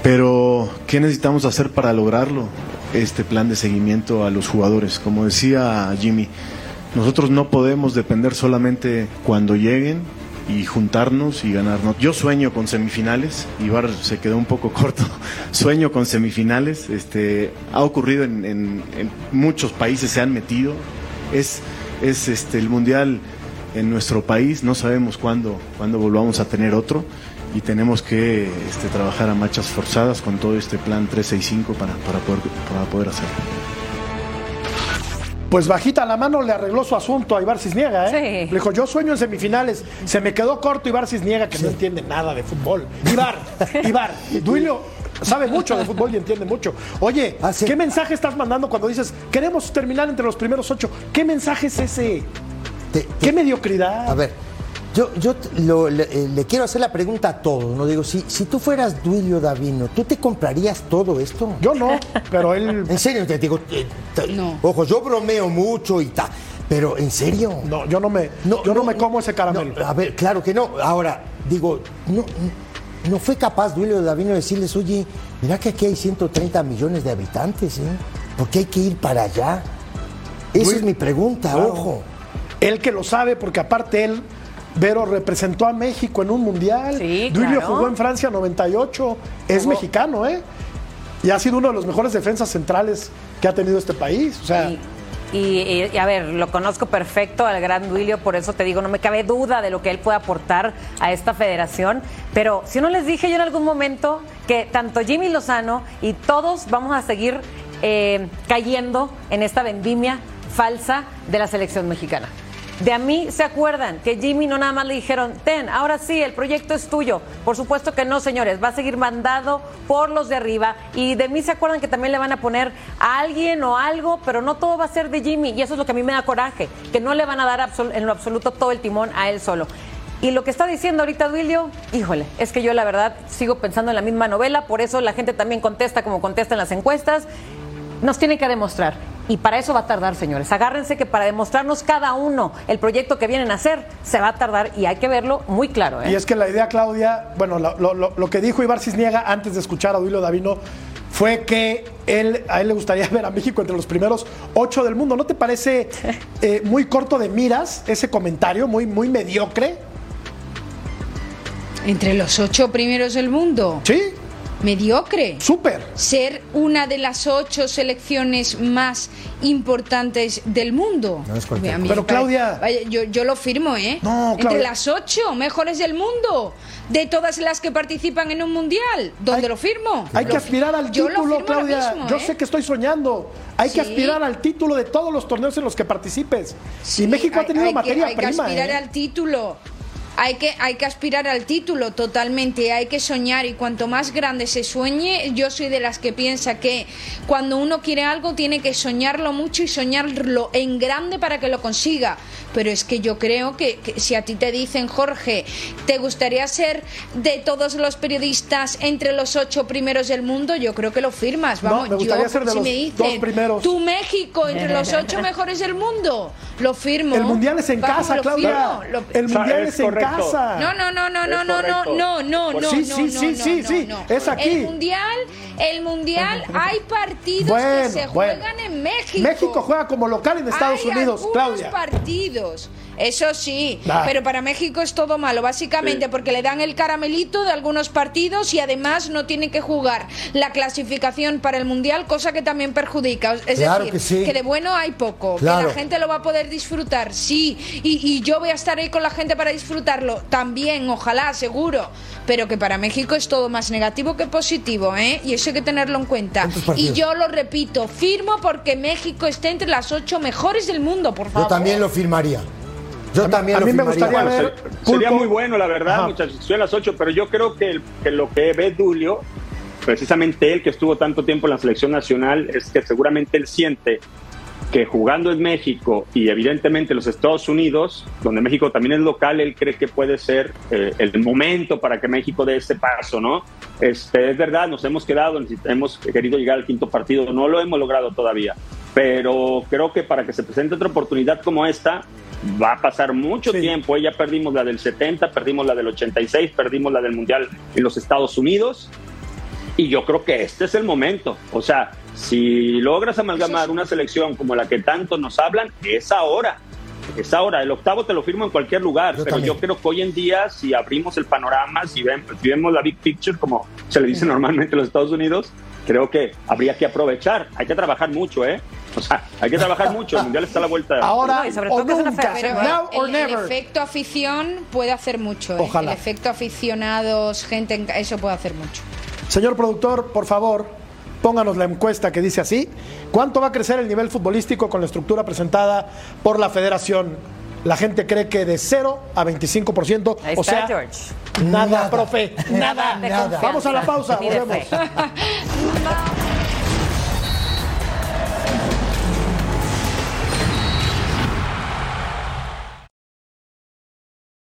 pero ¿qué necesitamos hacer para lograrlo? Este plan de seguimiento a los jugadores. Como decía Jimmy, nosotros no podemos depender solamente cuando lleguen y juntarnos y ganarnos. Yo sueño con semifinales, Ibar se quedó un poco [laughs] corto, sueño con semifinales, este, ha ocurrido en, muchos países, se han metido, es, es este, el Mundial en nuestro país, no sabemos cuándo, cuándo volvamos a tener otro y tenemos que este, trabajar a marchas forzadas con todo este plan 365 para, para, poder, para poder hacerlo. Pues bajita la mano le arregló su asunto a Ibar Cisniega, ¿eh? Sí. Le dijo, yo sueño en semifinales. Se me quedó corto Ibar Cisniega, que no entiende nada de fútbol. Ibar, [laughs] Ibar, Duilio sabe mucho de fútbol y entiende mucho. Oye, Ah, sí. ¿qué mensaje estás mandando cuando dices, queremos terminar entre los primeros ocho? ¿Qué mensaje es ese? Te- te- ¿Qué mediocridad? A ver, yo, yo t- lo- le, eh, le quiero hacer la pregunta a todos, ¿no? Digo, si, si tú fueras Duilio Davino, ¿tú te comprarías todo esto? Yo no, pero él... [laughs] En serio, te digo, eh, te- No. ojo, yo bromeo mucho y tal, pero en serio. No, yo no me, yo no, me como ese caramelo. no, a ver, claro que no. Ahora, digo, no, no fue capaz Duilio Davino de decirles, oye, mira que aquí hay 130 millones de habitantes, ¿eh? ¿Por qué hay que ir para allá? Esa Duil- es mi pregunta, Claro. ojo. Él que lo sabe, porque aparte él, Vero representó a México en un mundial. Sí, Duilio claro. jugó en Francia 98. Es Jugó- mexicano, ¿eh? Y ha sido uno de los mejores defensas centrales que ha tenido este país. O sea, Y, y- y, a ver, lo conozco perfecto al gran Duilio, por eso te digo, no me cabe duda de lo que él puede aportar a esta federación. Pero si no les dije yo en algún momento que tanto Jimmy Lozano y todos vamos a seguir eh, cayendo en esta vendimia falsa de la selección mexicana. De a mí se acuerdan que Jimmy no nada más le dijeron, ten, ahora sí, el proyecto es tuyo. Por supuesto que no, señores, va a seguir mandado por los de arriba. Y de mí se acuerdan que también le van a poner a alguien o algo, pero no todo va a ser de Jimmy. Y eso es lo que a mí me da coraje, que no le van a dar en lo absoluto todo el timón a él solo. Y lo que está diciendo ahorita Duilio, híjole, es que yo la verdad sigo pensando en la misma novela, por eso la gente también contesta como contesta en las encuestas. Nos tienen que demostrar. Y para eso va a tardar, señores. Agárrense que para demostrarnos cada uno el proyecto que vienen a hacer, se va a tardar y hay que verlo muy claro. ¿eh? y es que la idea, Claudia, bueno, lo, lo- lo- lo que dijo Ibar Cisniega antes de escuchar a Duilio Davino fue que él, a él le gustaría [laughs] ver a México entre los primeros ocho del mundo. ¿No te parece eh, muy corto de miras ese comentario, muy, muy mediocre? Entre los ocho primeros del mundo. Sí, Mediocre. súper. Ser una de las ocho selecciones más importantes del mundo. No es cualquier A mí Pero, Claudia- Vaya, yo, yo lo firmo, ¿eh? No, Entre Claudia- las ocho mejores del mundo. De todas las que participan en un mundial. ¿Dónde Hay- lo firmo? Hay Lo que aspirar al yo título, Claudia. mismo, Yo ¿eh? sé que estoy soñando. Hay que aspirar al título de todos los torneos en los que participes. Sí, y México ha hay- tenido hay que- materia hay que prima. aspirar ¿eh? al título. Hay que, hay que aspirar al título totalmente, hay que soñar y cuanto más grande se sueñe, yo soy de las que piensa que cuando uno quiere algo tiene que soñarlo mucho y soñarlo en grande para que lo consiga. Pero es que yo creo que, que si a ti te dicen, Jorge, ¿te gustaría ser de todos los periodistas entre los ocho primeros del mundo? Yo creo que lo firmas. No, Vamos, me gustaría yo, ser de si los me dicen, dos primeros. tú México entre los [laughs] ocho mejores del mundo, lo firmo. El mundial es en Vamos, casa, lo Claudia. firmo, lo- El mundial Es es, en casa. no, no, no, no, no, no, no, no, no, no, Sí, no, sí, no, sí, no, sí, no, sí, no. es aquí. El mundial, el mundial, hay partidos Bueno, que se bueno. juegan en México. México juega como local en Estados Hay Unidos, Claudia. partidos museos. Eso sí, pero para México es todo malo, básicamente porque le dan el caramelito de algunos partidos y además no tienen que jugar la clasificación para el mundial, cosa que también perjudica. Es Claro decir, que sí. de bueno hay poco, Claro. que la gente lo va a poder disfrutar, sí, y, y yo voy a estar ahí con la gente para disfrutarlo también, ojalá, seguro, pero que para México es todo más negativo que positivo, ¿eh? Y eso hay que tenerlo en cuenta. ¿Cuántos Y yo lo repito, firmo porque México esté entre las ocho mejores del mundo, por favor. Yo también lo firmaría. Yo también a lo mí me firmaría. gustaría Bueno, ver- se- sería Pulpo. muy bueno, la verdad, Ajá. muchachos. Son las 8, pero yo creo que, el- que lo que ve Dulio, precisamente él que estuvo tanto tiempo en la selección nacional, es que seguramente él siente que jugando en México y evidentemente los Estados Unidos, donde México también es local, él cree que puede ser eh, el momento para que México dé este paso, ¿no? Este, es verdad, nos hemos quedado, hemos querido llegar al quinto partido, no lo hemos logrado todavía, pero creo que para que se presente otra oportunidad como esta, va a pasar mucho tiempo. Ya perdimos la del 70, perdimos la del 86, perdimos la del Mundial en los Estados Unidos. Y yo creo que este es el momento. O sea, si logras amalgamar una selección como la que tanto nos hablan, es ahora. Es ahora. El octavo te lo firmo en cualquier lugar, pero yo creo que hoy en día, si abrimos el panorama, si, vemos la big picture, como se le dice normalmente en los Estados Unidos, creo que habría que aprovechar. Hay que trabajar mucho, ¿eh? O [laughs] sea, hay que trabajar mucho. El mundial está a la vuelta. Ahora, o nunca. el, efecto afición puede hacer mucho. ¿eh? Ojalá. El efecto aficionados, gente, eso puede hacer mucho. Señor productor, por favor, pónganos la encuesta que dice así. ¿Cuánto va a crecer el nivel futbolístico con la estructura presentada por la federación? La gente cree que de 0 a 25%. o sea, Nada, nada, profe. Nada. nada. Vamos a la pausa. Volvemos. [laughs]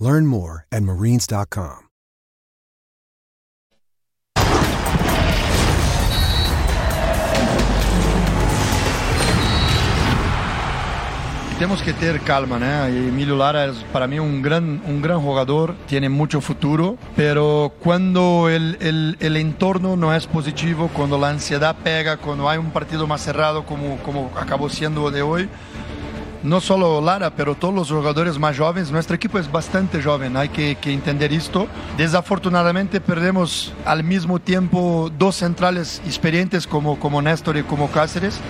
Learn more at marines.com. Temos que ter calma, né? Emilio Lara para mim um grande um grande jogador, tem muito futuro, pero quando el, el entorno não é positivo, quando a ansiedade pega, quando há um partido mais cerrado como como acabou sendo o de hoje, no solo Lara, pero todos los jugadores más jóvenes. Nuestro equipo es bastante joven, hay que, entender esto. Desafortunadamente perdemos al mismo tiempo dos centrales experientes como, como Néstor y como Cáceres.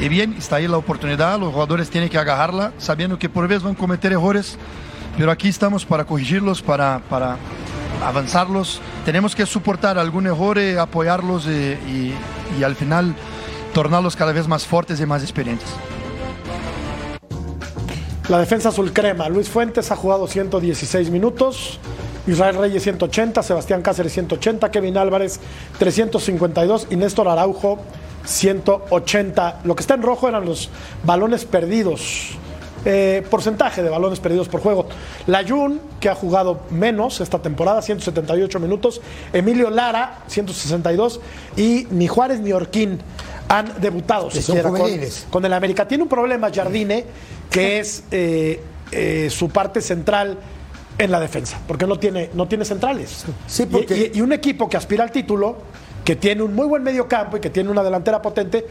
Y bien, está ahí la oportunidad, los jugadores tienen que agarrarla, sabiendo que por vez van a cometer errores, pero aquí estamos para corregirlos, para, para avanzarlos. Tenemos que soportar algún error, y apoyarlos y, y, y al final tornarlos cada vez más fuertes y más experientes. La defensa azul crema. Luis Fuentes ha jugado 116 minutos. Israel Reyes 180, Sebastián Cáceres 180, Kevin Álvarez 352 y Néstor Araujo 180. Lo que está en rojo eran los balones perdidos. Eh, porcentaje de balones perdidos por juego. Layun, que ha jugado menos esta temporada, 178 minutos. Emilio Lara, 162. Y ni Juárez ni Orquín han debutado siquiera con, con, el América. Tiene un problema Jardine, que es eh, eh, su parte central en la defensa, porque no tiene, no tiene centrales. Sí, porque... y, y, un equipo que aspira al título, que tiene un muy buen medio campo y que tiene una delantera potente,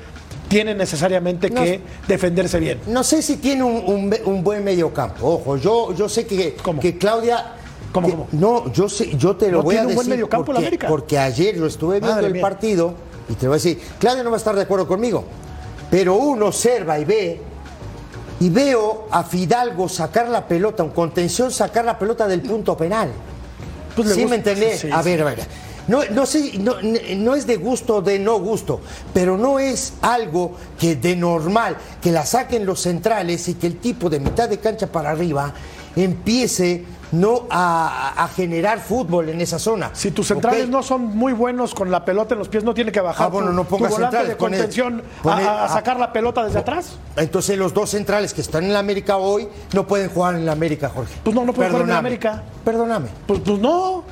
tiene necesariamente no, que defenderse bien. No sé si tiene un, un, un buen medio campo. Ojo, yo, yo sé que, que Claudia. ¿Cómo, que, cómo? No, yo sé, yo te lo ¿No voy tiene a un decir. buen medio campo porque, la América? porque ayer yo estuve viendo Madre el mía. partido y te voy a decir, Claudia no va a estar de acuerdo conmigo, pero uno observa y ve y veo a Fidalgo sacar la pelota, un contención sacar la pelota del punto penal. Pues ¿Sí gusta- me entendés? sí, a ver, a ver. No, no sé, no, no es de gusto o de no gusto, pero no es algo que de normal que la saquen los centrales y que el tipo de mitad de cancha para arriba empiece no a, a generar fútbol en esa zona. Si tus centrales no son muy buenos con la pelota en los pies, no tiene que bajar Ah, bueno, tu, no pongas tu volante centrales, de contención a, a sacar la pelota desde atrás. Entonces los dos centrales que están en la América hoy no pueden jugar en la América, Jorge. Pues no, no pueden jugar en la. América. Perdóname. Pues, pues no.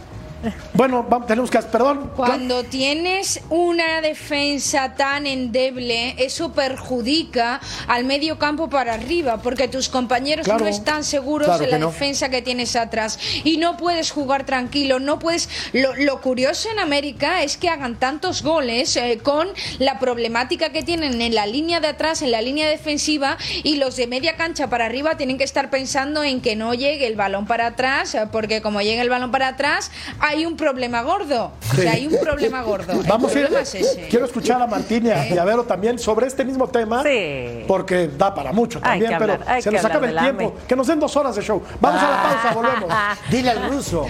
Bueno, vamos, tenemos que. Perdón. Cuando tienes una defensa tan endeble, eso perjudica al medio campo para arriba, porque tus compañeros Claro. no están seguros Claro de la no. defensa que tienes atrás y no puedes jugar tranquilo, no puedes. Lo, lo curioso en América es que hagan tantos goles eh, con la problemática que tienen en la línea de atrás, en la línea defensiva y los de media cancha para arriba tienen que estar pensando en que no llegue el balón para atrás, eh, porque como llega el balón para atrás hay hay un problema gordo. O sea, hay un problema gordo. El Vamos a ir. problema es ese. Quiero escuchar a Martín y a, y a Vero también sobre este mismo tema. Porque da para mucho Hay también, que hablar, pero hay se que nos acaba el tiempo. Que nos den dos horas de show. Vamos a la pausa, volvemos. [laughs] Dile al ruso.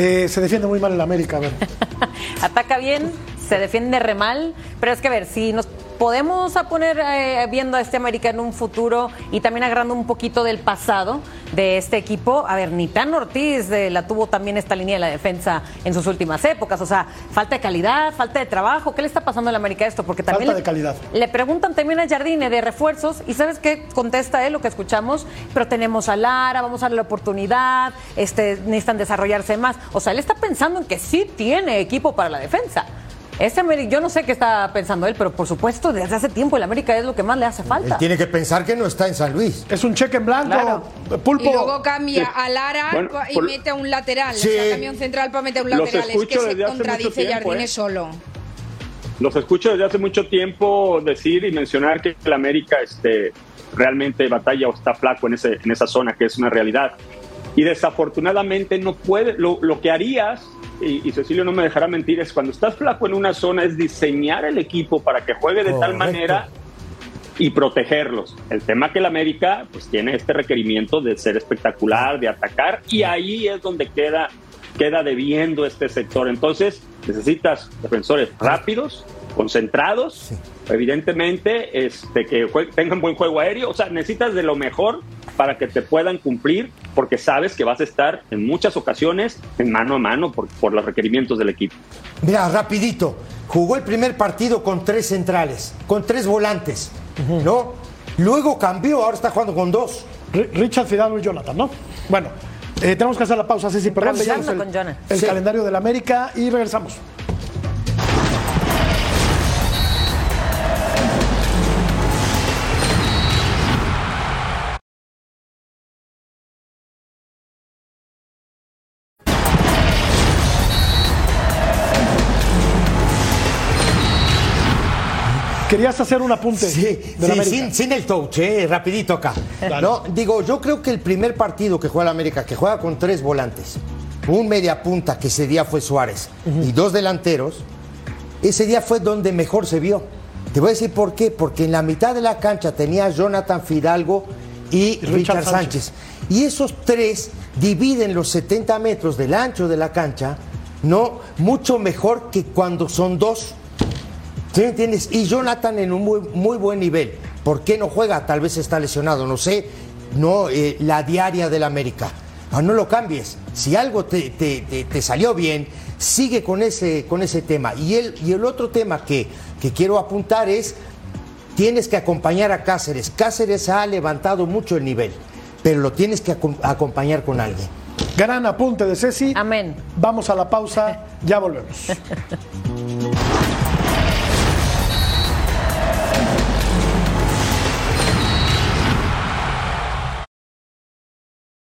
Eh, se defiende muy mal el América, a ver. [laughs] Ataca bien, se defiende re mal, pero es que a ver, si nos podemos a poner eh, viendo a este América en un futuro y también agarrando un poquito del pasado de este equipo, a ver, ni tan Ortiz eh, la tuvo también esta línea de la defensa en sus últimas épocas, o sea, falta de calidad, falta de trabajo, ¿qué le está pasando al América esto? Porque también Falta le- de calidad. le preguntan también a Jardine de refuerzos y ¿sabes qué? Contesta él lo que escuchamos, pero tenemos a Lara, vamos a darle la oportunidad, este, necesitan desarrollarse más. O sea, él está pensando en que sí tiene equipo para la defensa. Ese yo no sé qué está pensando él, pero por supuesto desde hace tiempo el América es lo que más le hace Él falta. tiene que pensar que no está en San Luis. Es un cheque en blanco. Claro. Pulpo. Y luego cambia a Lara Bueno, y por- mete a un lateral. Sí. O sea, cambia un central para meter un Los lateral. Es que se contradice Jardine ¿eh? solo. Los escucho desde hace mucho tiempo decir y mencionar que el América este, realmente batalla o está flaco en, ese, en esa zona, que es una realidad. Y desafortunadamente no puede, lo, lo que harías, y, y Cecilio no me dejará mentir, es cuando estás flaco en una zona es diseñar el equipo para que juegue de tal manera y protegerlos. El tema que el América pues tiene este requerimiento de ser espectacular, de atacar, y ahí es donde queda, queda debiendo este sector. Entonces necesitas defensores rápidos, concentrados, evidentemente este, que tengan buen juego aéreo, o sea, necesitas de lo mejor para que te puedan cumplir, porque sabes que vas a estar en muchas ocasiones en mano a mano por, por los requerimientos del equipo. Mira, rapidito. Jugó el primer partido con tres centrales, con tres volantes, ¿no? Luego cambió, ahora está jugando con dos. Ri- Richard Fidalgo y Jonathan, ¿no? Bueno, eh, tenemos que hacer la pausa, Ceci, perdón, el, con el Sí. calendario del América y regresamos. Querías hacer un apunte Sí, sin, sin el touch, eh, rapidito acá. No, digo, yo creo que el primer partido que juega el América, que juega con tres volantes, un media punta, que ese día fue Suárez, y dos delanteros, ese día fue donde mejor se vio. Te voy a decir por qué, porque en la mitad de la cancha tenía Jonathan Fidalgo y Richard Richard, Sánchez. Sánchez. Y esos tres dividen los 70 metros del ancho de la cancha, no mucho mejor que cuando son dos. ¿Sí me entiendes? Y Jonathan en un muy, muy buen nivel. ¿Por qué no juega? Tal vez está lesionado, no sé. No, eh, la diaria del América. Ah, no lo cambies. Si algo te, te- te- te salió bien, sigue con ese, con ese tema. Y el, y el otro tema que, que quiero apuntar es, tienes que acompañar a Cáceres. Cáceres ha levantado mucho el nivel, pero lo tienes que acom- acompañar con alguien. Gran apunte de Ceci. Amén. Vamos a la pausa, ya volvemos. [laughs]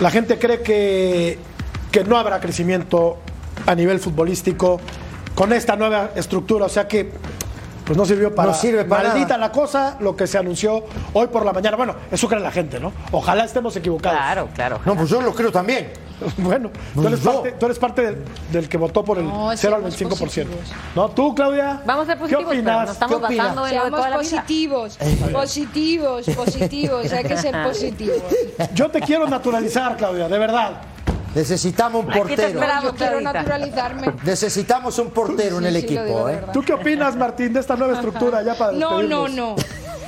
La gente cree que, que no habrá crecimiento a nivel futbolístico con esta nueva estructura, o sea que pues no sirvió para No sirve para maldita nada. la cosa lo que se anunció hoy por la mañana. Bueno, eso cree la gente, ¿no? Ojalá estemos equivocados. Claro, claro. No, pues yo lo creo también. [laughs] Bueno, tú eres yo. parte, tú eres parte del, del que votó por el No, 0 al seamos 25%. positivos. ¿No? ¿Tú, Claudia? Vamos a ser positivos, ¿Qué pero opinas? nos estamos ¿Qué opinas? basando en Seamos toda la vida. positivos, positivos, positivos. Hay que ser [laughs] positivos. Yo te quiero naturalizar, Claudia, de verdad. Necesitamos un portero. Yo quiero naturalizarme. Necesitamos un portero en el Sí, equipo, ¿eh? ¿Tú qué opinas, Martín, de esta nueva estructura ya para No, no, no.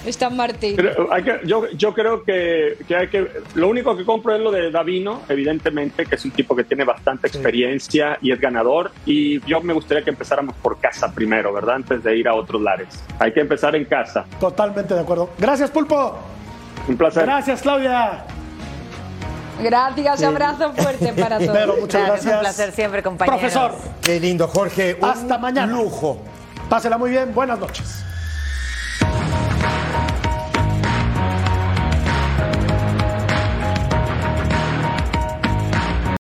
Está Martín. Pero hay que- yo, yo creo que, que hay que. Lo único que compro es lo de Davino, evidentemente, que es un tipo que tiene bastante experiencia y es ganador. Y yo me gustaría que empezáramos por casa primero, ¿verdad? Antes de ir a otros lares. Hay que empezar en casa. Totalmente de acuerdo. Gracias, Pulpo. Un placer. Gracias, Claudia. Gracias, abrazo fuerte [laughs] para todos. Vero, muchas gracias. Un placer siempre, compañeros. Profesor. Qué lindo, Jorge. Un Hasta mañana. lujo. Pásela muy bien. Buenas noches.